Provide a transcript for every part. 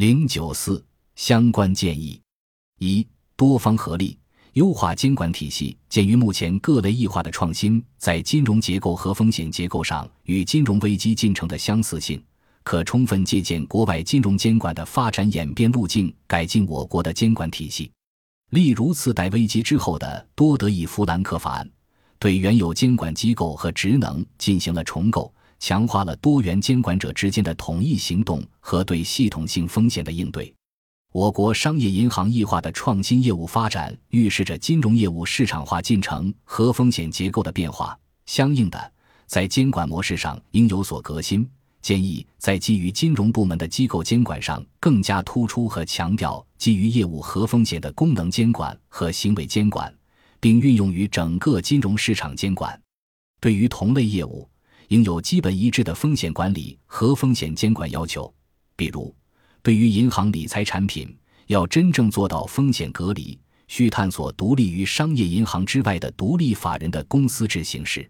零九四相关建议：一、多方合力，优化监管体系。鉴于目前各类异化的创新在金融结构和风险结构上与金融危机进程的相似性，可充分借鉴国外金融监管的发展演变路径，改进我国的监管体系。例如，次贷危机之后的多德益弗兰克法案，对原有监管机构和职能进行了重构。强化了多元监管者之间的统一行动和对系统性风险的应对。我国商业银行异化的创新业务发展，预示着金融业务市场化进程和风险结构的变化。相应的，在监管模式上应有所革新。建议在基于金融部门的机构监管上，更加突出和强调基于业务和风险的功能监管和行为监管，并运用于整个金融市场监管。对于同类业务，应有基本一致的风险管理和风险监管要求，比如，对于银行理财产品，要真正做到风险隔离，需探索独立于商业银行之外的独立法人的公司制形式。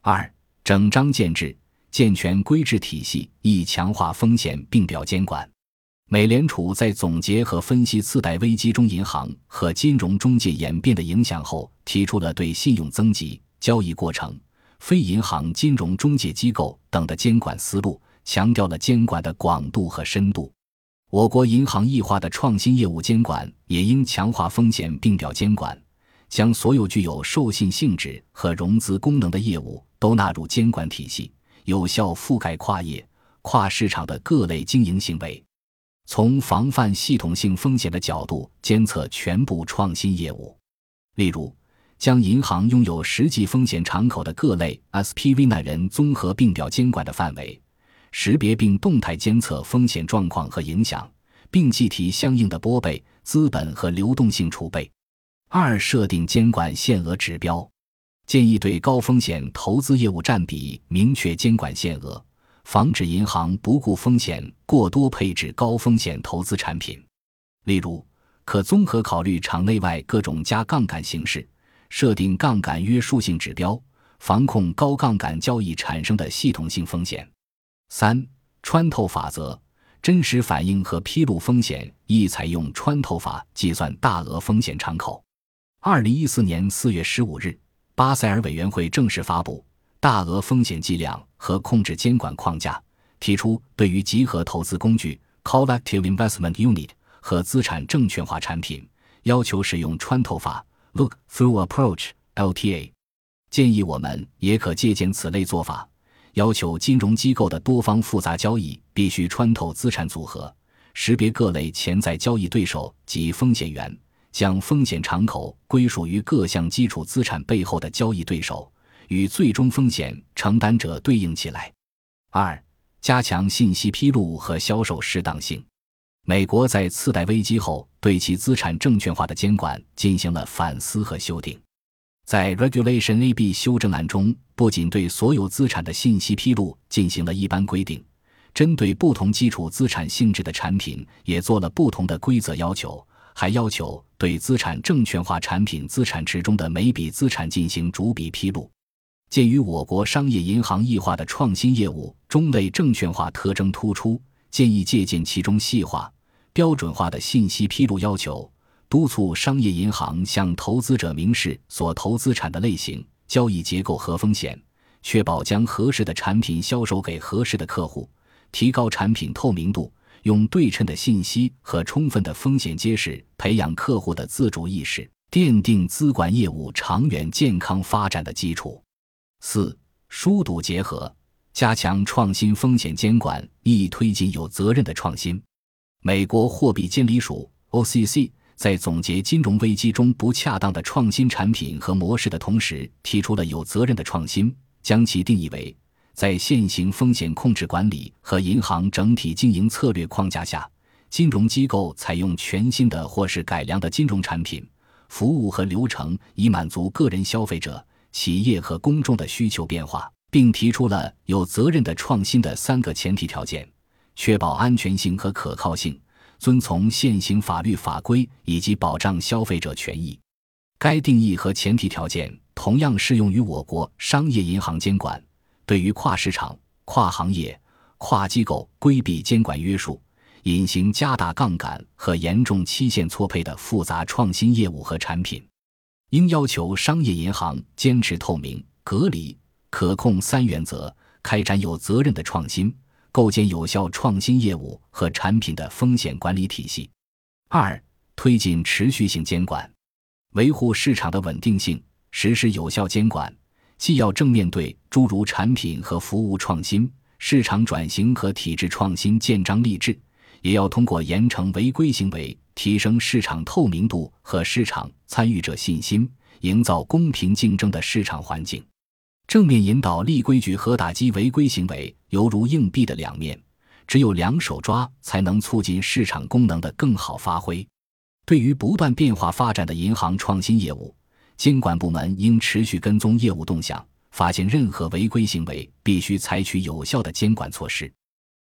二、整章建制，健全规制体系，以强化风险并表监管。美联储在总结和分析次贷危机中银行和金融中介演变的影响后，提出了对信用增级、交易过程。非银行金融中介机构等的监管思路，强调了监管的广度和深度。我国银行异化的创新业务监管也应强化风险并表监管，将所有具有授信性质和融资功能的业务都纳入监管体系，有效覆盖跨业、跨市场的各类经营行为。从防范系统性风险的角度监测全部创新业务，例如。将银行拥有实际风险敞口的各类 SPV 纳人综合并表监管的范围，识别并动态监测风险状况和影响，并计提相应的拨备、资本和流动性储备。二、设定监管限额指标，建议对高风险投资业务占比明确监管限额，防止银行不顾风险过多配置高风险投资产品。例如，可综合考虑场内外各种加杠杆形式。设定杠杆约束性指标，防控高杠杆交易产生的系统性风险。三、穿透法则，真实反映和披露风险，宜采用穿透法计算大额风险敞口。二零一四年四月十五日，巴塞尔委员会正式发布大额风险计量和控制监管框架，提出对于集合投资工具 （Collective Investment Unit） 和资产证券化产品，要求使用穿透法。Look through approach LTA，建议我们也可借鉴此类做法，要求金融机构的多方复杂交易必须穿透资产组合，识别各类潜在交易对手及风险源，将风险敞口归属于各项基础资产背后的交易对手，与最终风险承担者对应起来。二、加强信息披露和销售适当性。美国在次贷危机后，对其资产证券化的监管进行了反思和修订。在 Regulation AB 修正案中，不仅对所有资产的信息披露进行了一般规定，针对不同基础资产性质的产品也做了不同的规则要求，还要求对资产证券化产品资产池中的每笔资产进行逐笔披露。鉴于我国商业银行异化的创新业务中类证券化特征突出，建议借鉴其中细化。标准化的信息披露要求，督促商业银行向投资者明示所投资产的类型、交易结构和风险，确保将合适的产品销售给合适的客户，提高产品透明度，用对称的信息和充分的风险揭示培养客户的自主意识，奠定资管业务长远健康发展的基础。四、疏堵结合，加强创新风险监管，亦推进有责任的创新。美国货币监理署 （OCC） 在总结金融危机中不恰当的创新产品和模式的同时，提出了有责任的创新，将其定义为在现行风险控制管理和银行整体经营策略框架下，金融机构采用全新的或是改良的金融产品、服务和流程，以满足个人消费者、企业和公众的需求变化，并提出了有责任的创新的三个前提条件。确保安全性和可靠性，遵从现行法律法规以及保障消费者权益。该定义和前提条件同样适用于我国商业银行监管。对于跨市场、跨行业、跨机构规避监管约束，隐形加大杠杆和严重期限错配的复杂创新业务和产品。应要求商业银行坚持透明、隔离、可控三原则，开展有责任的创新，构建有效创新业务和产品的风险管理体系。二、推进持续性监管，维护市场的稳定性，实施有效监管。既要正面对诸如产品和服务创新、市场转型和体制创新建章立制，也要通过严惩违规行为。提升市场透明度和市场参与者信心，营造公平竞争的市场环境。正面引导立规矩和打击违规行为，犹如硬币的两面，只有两手抓，才能促进市场功能的更好发挥。对于不断变化发展的银行创新业务，监管部门应持续跟踪业务动向，发现任何违规行为，必须采取有效的监管措施。